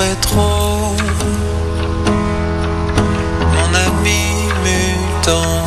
j'aimerais trop, mon ami mutant.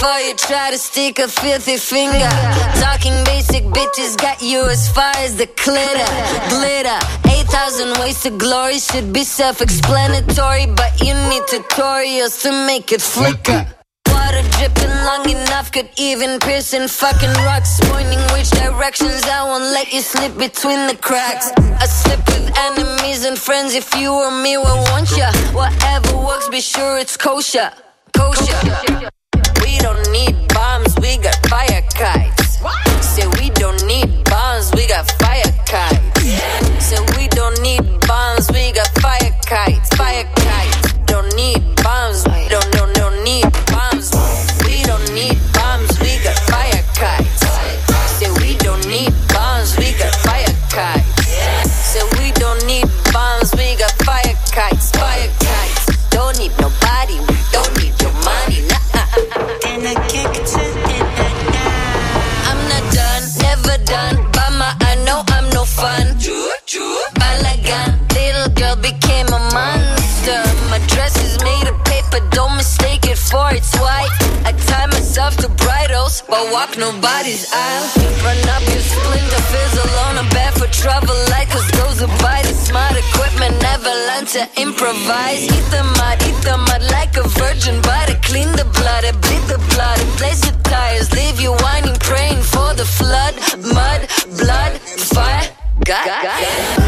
Before you try to stick a filthy finger. Talking basic bitches got you as far as the glitter. Glitter. 8,000 ways to glory should be self explanatory, but you need tutorials to make it flicker. Water dripping long enough could even pierce in fucking rocks. Pointing which directions I won't let you slip between the cracks. I slip with enemies and friends. If you or me, we want ya. Whatever works, be sure it's kosher. Kosher. We don't need bombs, we got fire kites. Say we don't need bombs, we got fire kites. Say we don't need bombs, we got fire kites. Fire kites. Its white. I tie myself to bridles, but walk nobody's aisle. Run up your splinter, fizzle on a bed for trouble. Like cause those who buy smart equipment never learn to improvise. Eat the mud, eat the mud like a virgin, I clean the blood, I bleed the blood, I place the tires, leave you whining, praying for the flood. Mud, blood, fire. God, we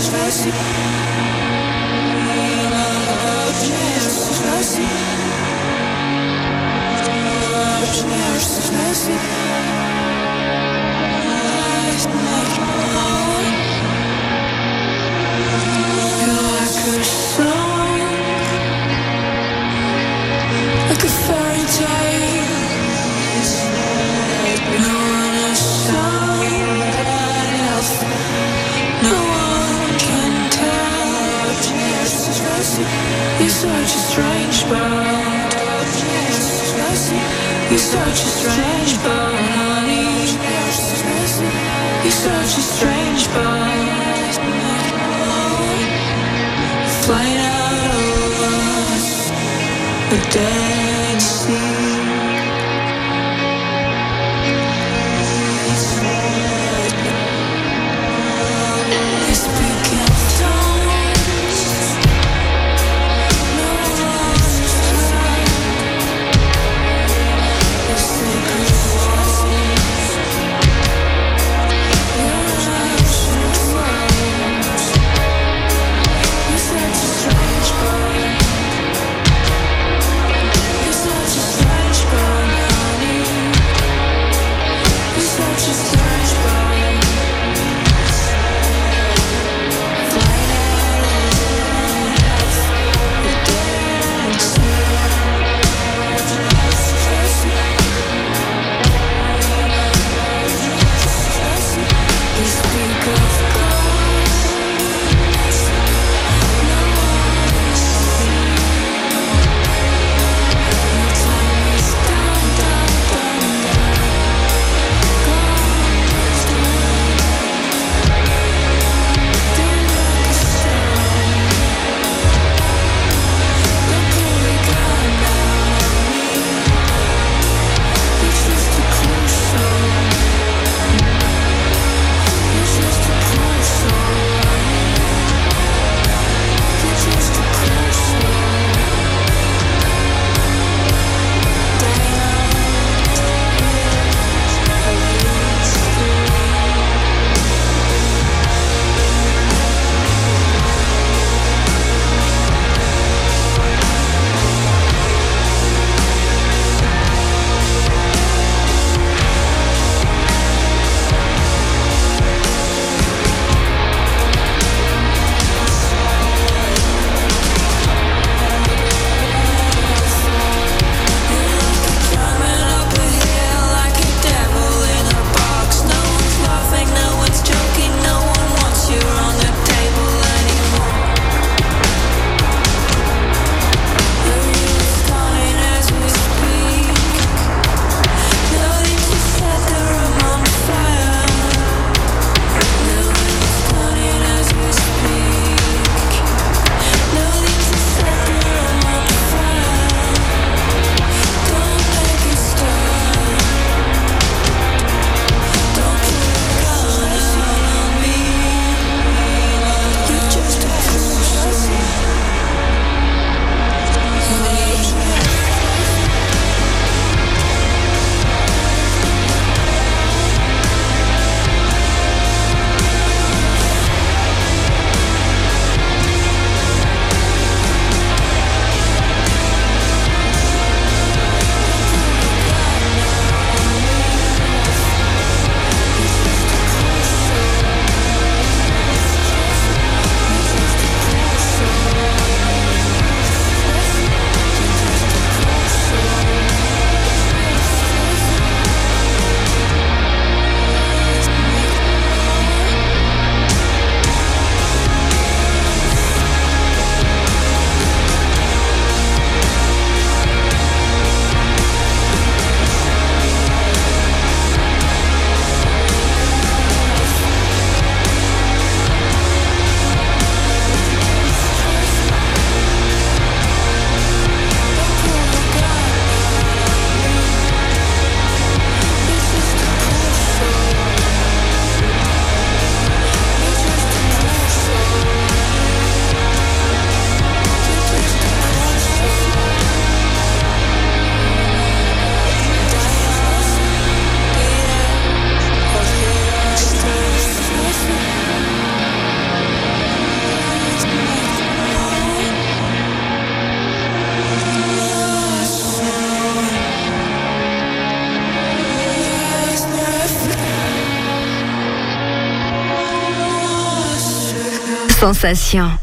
Like a Sensation.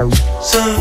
Sun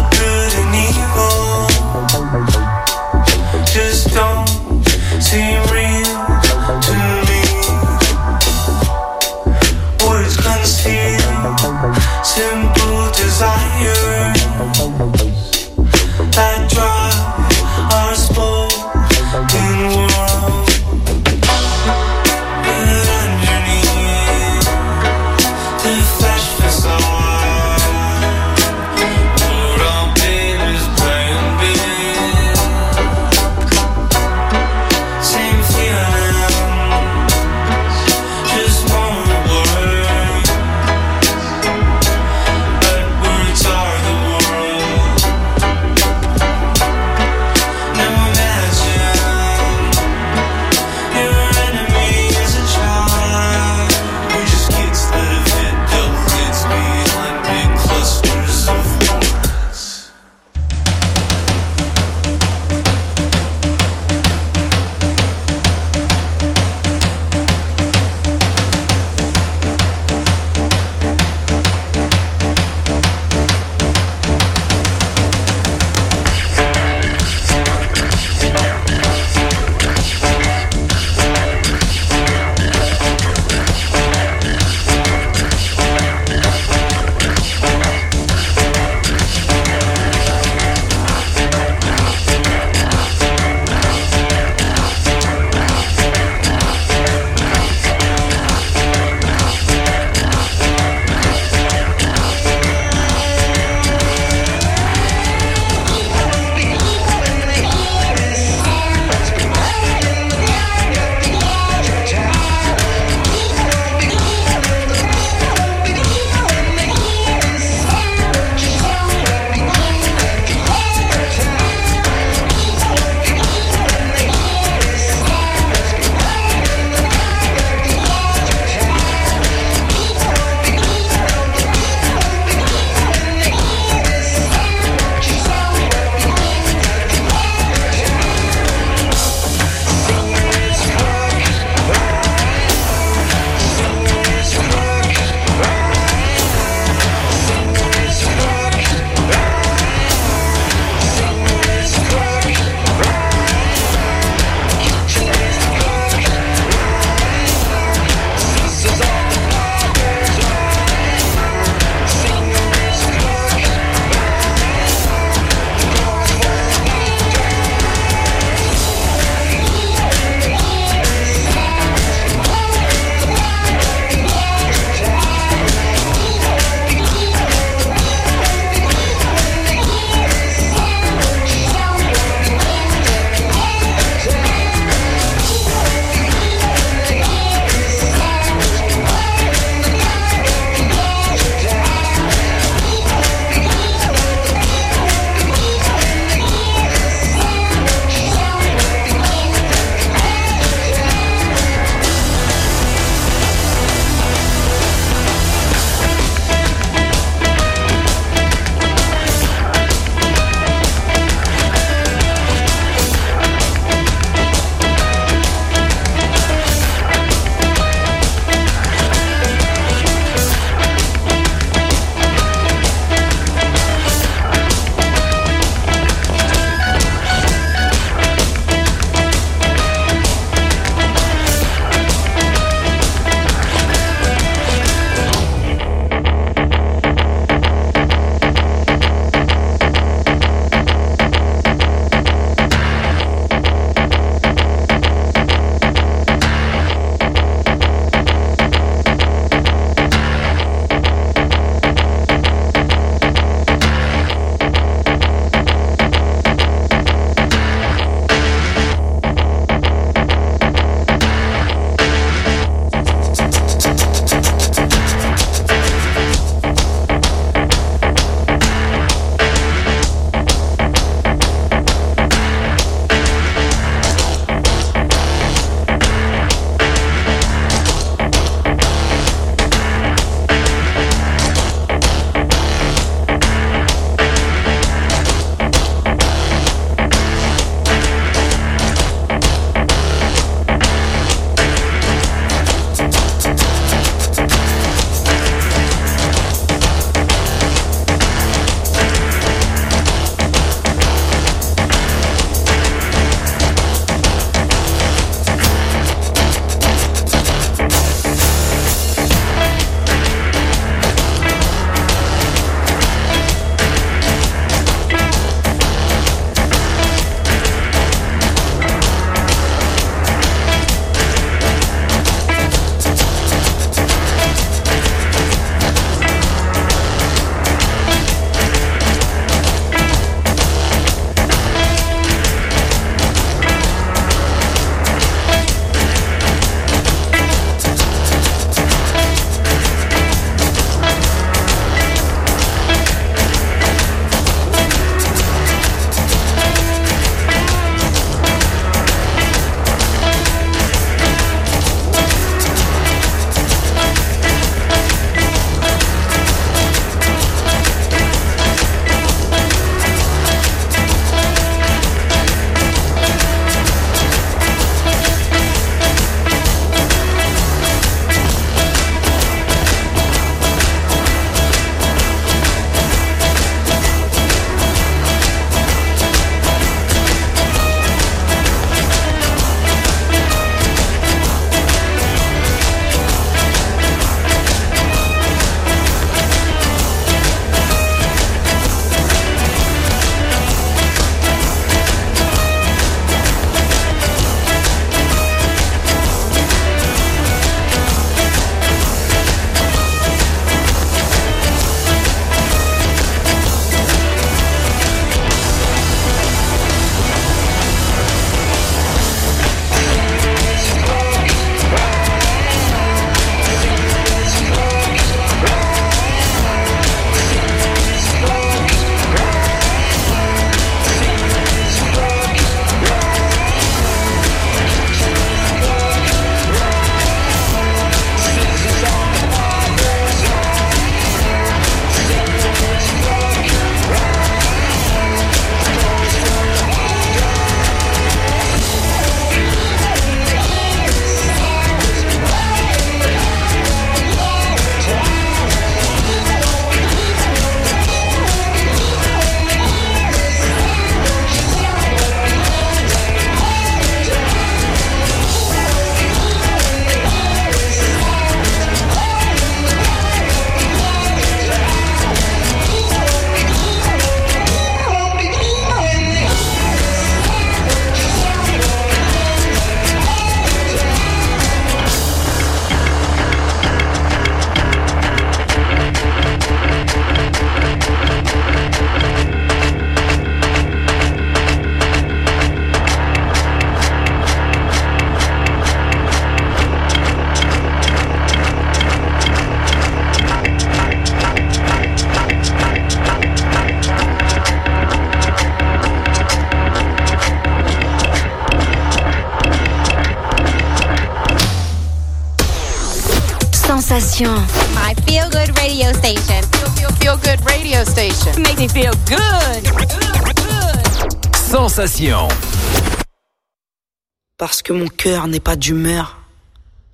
Parce que mon cœur n'est pas d'humeur.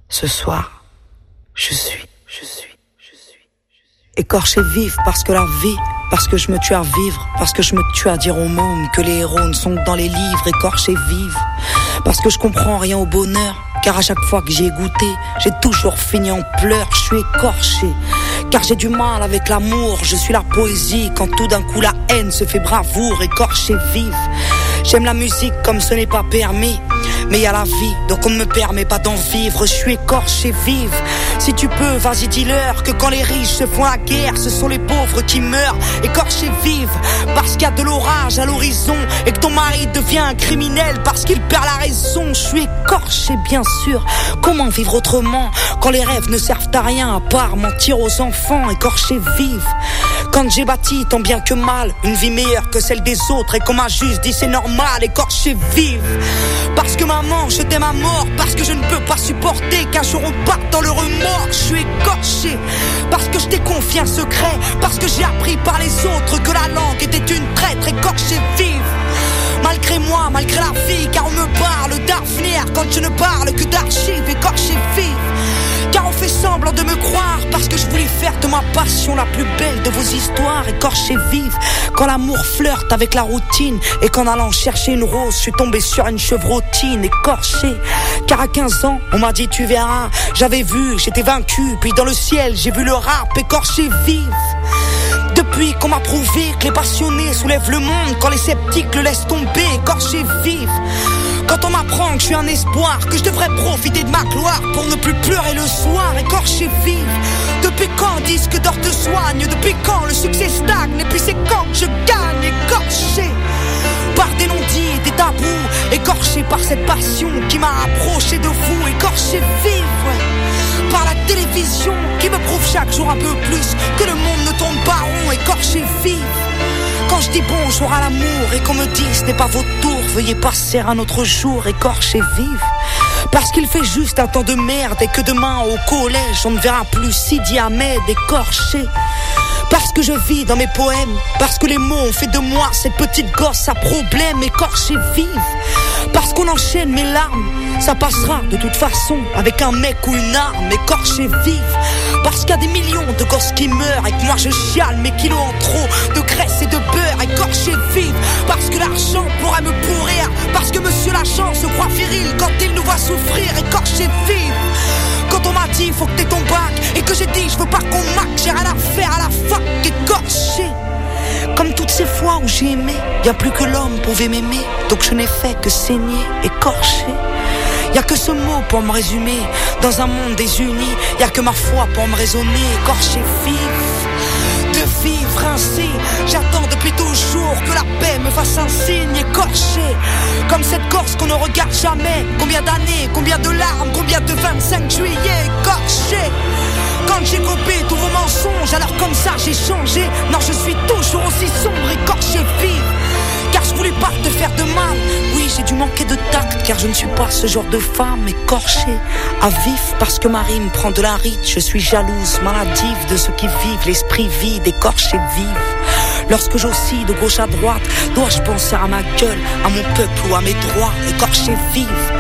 Ce soir, je suis, je suis, je suis, écorché vif parce que la vie, parce que je me tue à vivre, parce que je me tue à dire au monde que les héros ne sont que dans les livres, écorché vif, parce que je comprends rien au bonheur, car à chaque fois que j'y ai goûté, j'ai toujours fini en pleurs, je suis écorché. Car j'ai du mal avec l'amour, je suis la poésie quand tout d'un coup la haine se fait bravoure, écorché vive. J'aime la musique comme ce n'est pas permis. Mais y a la vie, donc on ne me permet pas d'en vivre. Je suis écorché vive. Si tu peux, vas-y dis-leur que quand les riches se font la guerre, ce sont les pauvres qui meurent. Écorché vive, parce qu'il y a de l'orage à l'horizon et que ton mari devient un criminel parce qu'il perd la raison. Je suis écorché bien sûr. Comment vivre autrement quand les rêves ne servent à rien à part mentir aux enfants? Écorché vive. Quand j'ai bâti tant bien que mal une vie meilleure que celle des autres et qu'on m'a juste dit c'est normal, écorché vive. Parce que maman, je t'aime à mort, parce que je ne peux pas supporter qu'un jour on parte dans le remords. Je suis écorché parce que je t'ai confié un secret, parce que j'ai appris par les autres que la langue était une traître, écorché vive. Malgré moi, malgré la vie, car on me parle d'avenir quand je ne parle que d'archives, écorché vive. Fait semblant de me croire parce que je voulais faire de ma passion la plus belle de vos histoires écorchées vives. Quand l'amour flirte avec la routine et qu'en allant chercher une rose, je suis tombé sur une chevrotine écorchée. Car à 15 ans, on m'a dit tu verras, j'avais vu, j'étais vaincu, puis dans le ciel, j'ai vu le rap écorché vive. Depuis qu'on m'a prouvé que les passionnés soulèvent le monde quand les sceptiques le laissent tomber, écorché vive. Quand on m'apprend que je suis un espoir, que je devrais profiter de ma gloire pour ne plus pleurer le soir, écorché vive. Depuis quand disque d'or te soigne Depuis quand le succès stagne Et puis c'est quand que je gagne, écorché par des non-dits des tabous, écorché par cette passion qui m'a approché de vous, écorché ouais. Par la télévision qui me prouve chaque jour un peu plus que le monde ne tourne pas rond, écorché vive. Quand je dis bonjour à l'amour et qu'on me dit ce n'est pas votre tour, veuillez passer un autre jour, écorché vive. Parce qu'il fait juste un temps de merde et que demain au collège on ne verra plus Sidi Ahmed écorché. Parce que je vis dans mes poèmes, parce que les mots ont fait de moi cette petite gosse à problème écorché vive. Parce qu'on enchaîne mes larmes, ça passera de toute façon avec un mec ou une arme écorché vive. Parce qu'il y a des millions de gosses qui meurent et que moi je chiale mes kilos en trop de graisse et de je veux pas qu'on mac, j'ai rien à faire à la fac écorché. Comme toutes ces fois où j'ai aimé, y a plus que l'homme pouvait m'aimer, donc je n'ai fait que saigner, écorché. Y a que ce mot pour me résumer, dans un monde désuni, y a que ma foi pour me raisonner, écorché vive. De vivre ainsi, j'attends depuis toujours que la paix me fasse un signe écorché. Comme cette Corse qu'on ne regarde jamais. Combien d'années, combien de larmes, combien de 25 juillet écorché. J'ai copé tous vos mensonges, alors comme ça j'ai changé. Non, je suis toujours aussi sombre, écorché, vive. Car je voulais pas te faire de mal. Oui, j'ai dû manquer de tact, car je ne suis pas ce genre de femme écorchée. À vif, parce que ma rime prend de la rite. Je suis jalouse, maladive de ceux qui vivent l'esprit vide, écorché, vive. Lorsque j'oscille de gauche à droite, dois-je penser à ma gueule, à mon peuple ou à mes droits, écorché, vive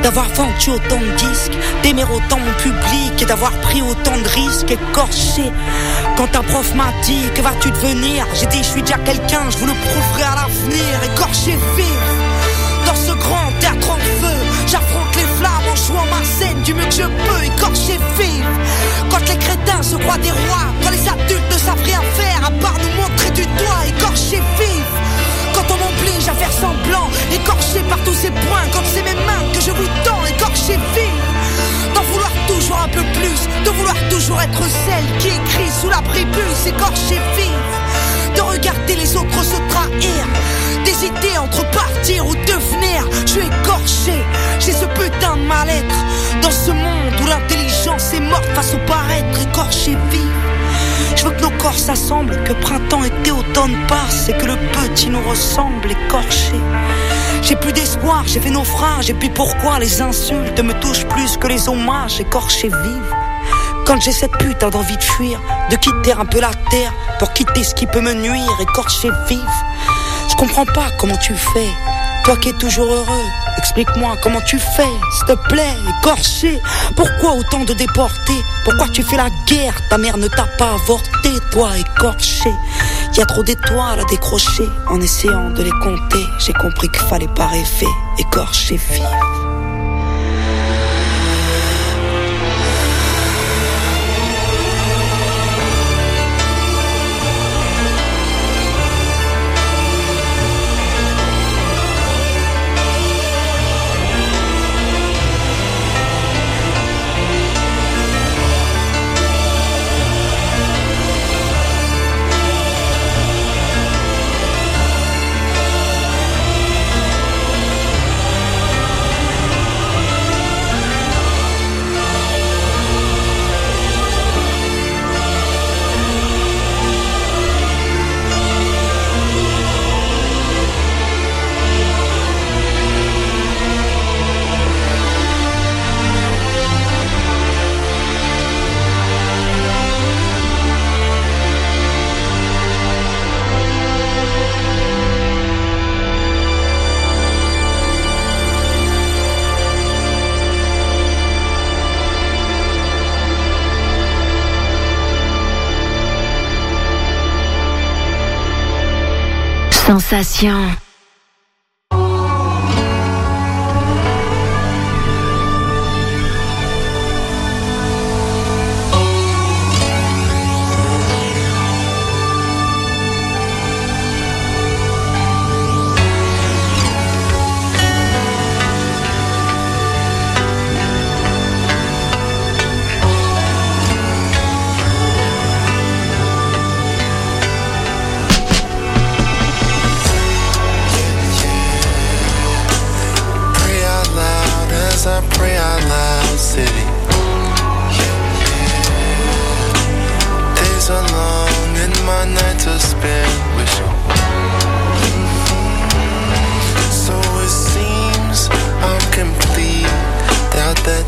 D'avoir vendu autant de disques, d'aimer autant mon public et d'avoir pris autant de risques, écorché. Quand un prof m'a dit que vas-tu devenir, j'ai dit je suis déjà quelqu'un, je vous le prouverai à l'avenir, écorché, vive Dans ce grand théâtre en feu, j'affronte les flammes en jouant ma scène du mieux que je peux, écorché, vive Quand les crétins se croient des rois, quand les adultes ne savent rien faire à part nous montrer du doigt, écorché, vive quand on m'oblige à faire semblant, écorché par tous ces points, quand c'est mes mains que je vous tends, écorché vive. D'en vouloir toujours un peu plus, de vouloir toujours être celle qui écrit sous la prépuce, écorché vive. De regarder les autres se trahir, d'hésiter entre partir ou devenir. Je suis écorché, j'ai ce putain de mal-être. Dans ce monde où l'intelligence est morte face au paraître, écorché vive. Je veux que nos corps s'assemblent, que printemps, été, automne passe et que le petit nous ressemble écorché. J'ai plus d'espoir, j'ai fait naufrage et puis pourquoi les insultes me touchent plus que les hommages écorchés vivent? Quand j'ai cette putain d'envie de fuir, de quitter un peu la terre pour quitter ce qui peut me nuire, écorcher vif. Je comprends pas comment tu fais, toi qui es toujours heureux. Explique-moi comment tu fais, s'il te plaît, écorché. Pourquoi autant de déportés? Pourquoi tu fais la guerre? Ta mère ne t'a pas avorté, toi écorché. Y a trop d'étoiles à décrocher. En essayant de les compter, j'ai compris qu'il fallait pas rêver, écorché vif. Sensation. That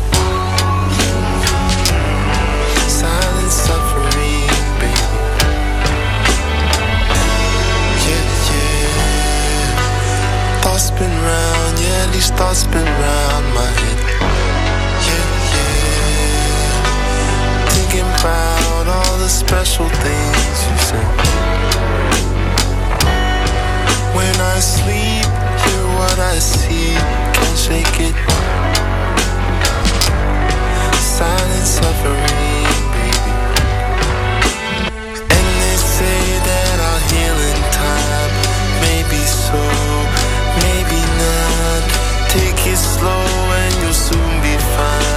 silent suffering, baby. Yeah, yeah. Thoughts spin round, yeah, these thoughts spin round my head. Yeah, yeah. Thinking about all the special things you said. When I sleep, hear what I see, can't shake it. Slow and you'll soon be fine.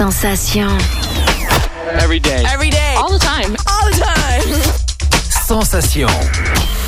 Sensation. Every day. Every day. All the time. All the time. Sensation.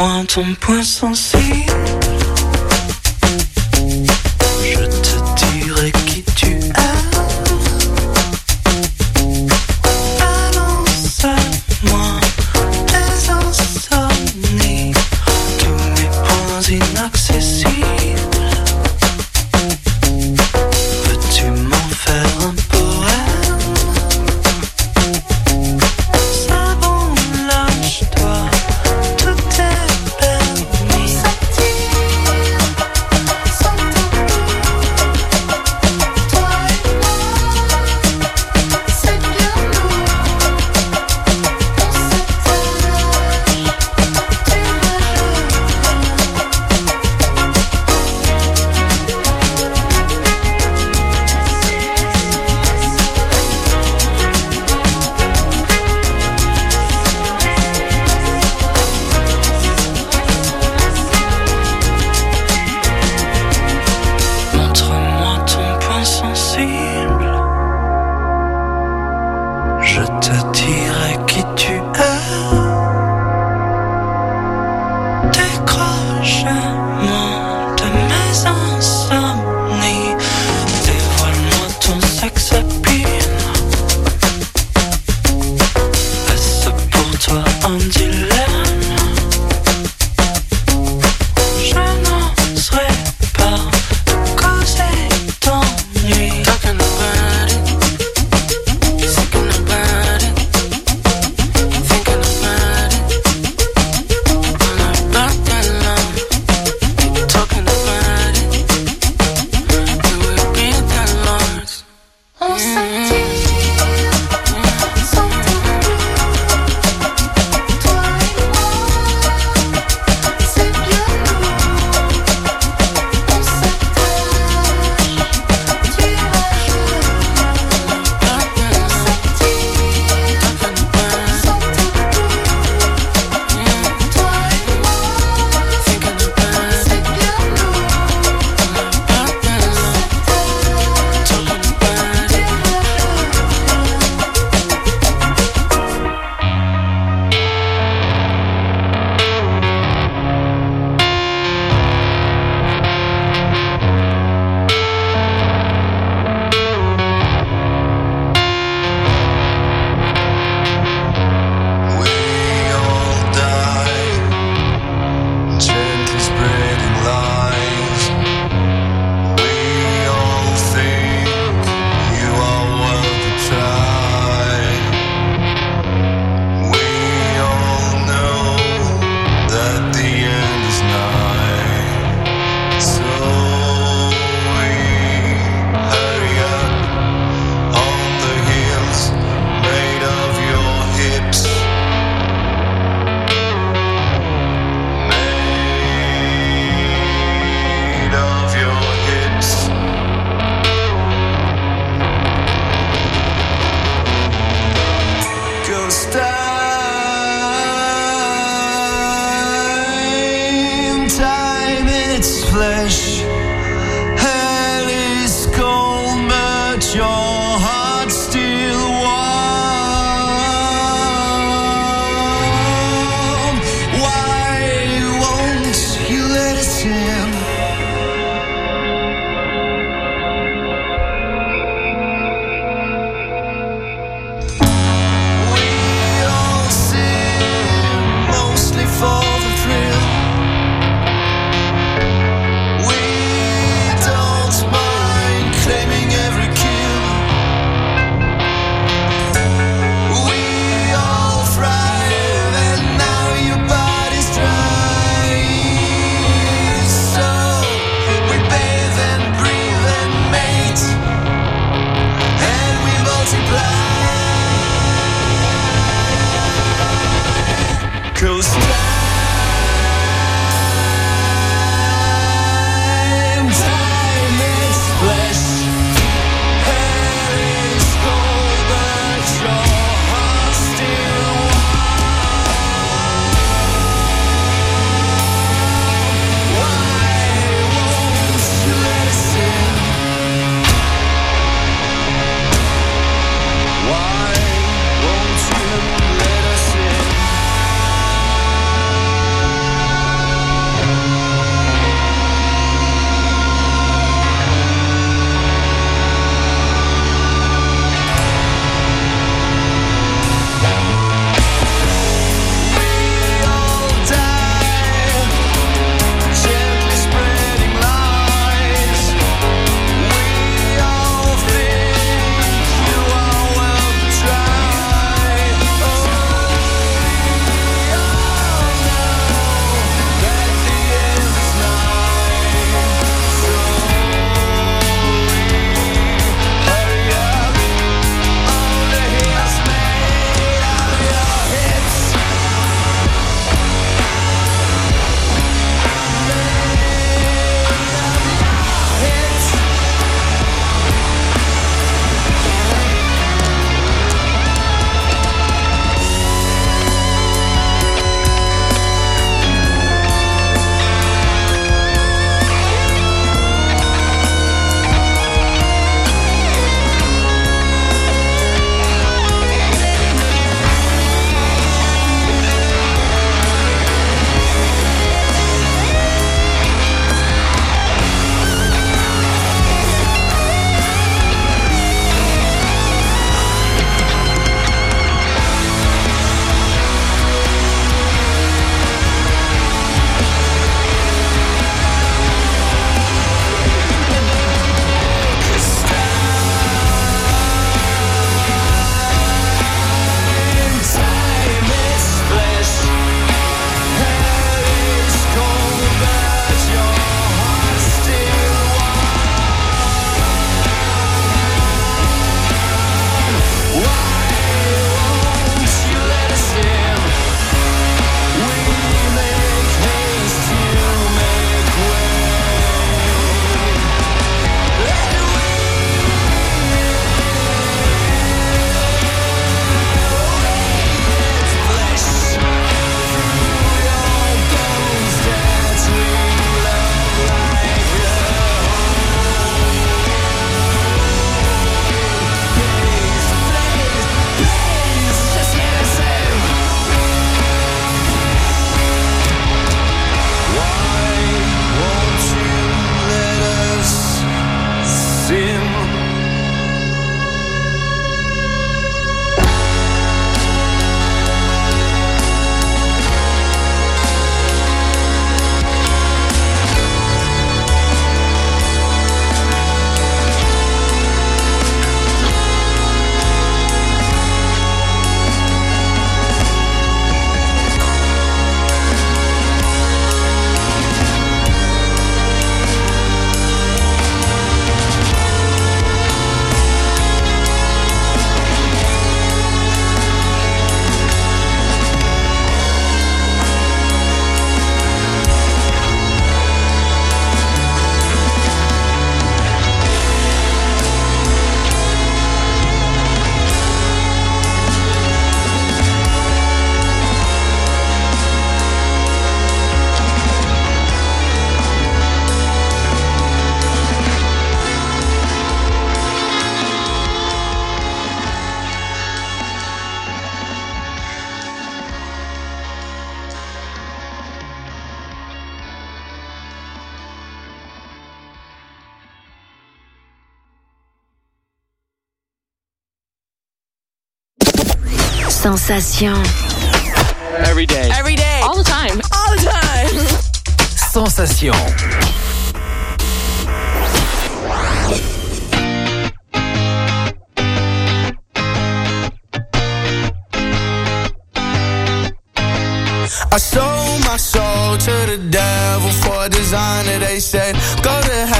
Montre-moi ton point sensible. Sensation. Every day. Every day. All the time. All the time. Sensation. I sold my soul to the devil for a designer. They said, go to hell, but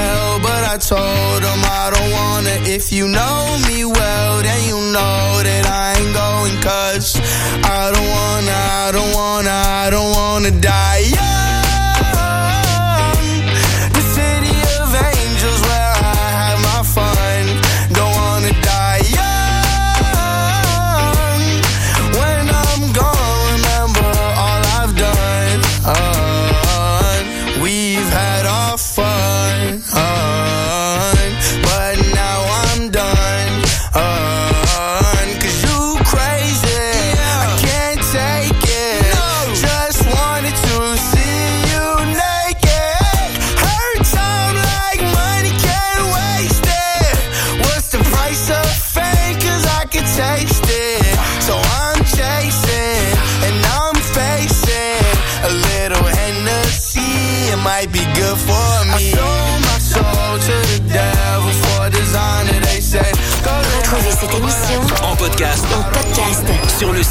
I told them I don't wanna. If you know me well, then you know that I ain't going. Cause I don't wanna, I don't wanna, I don't wanna die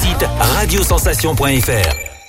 site radiosensation.fr.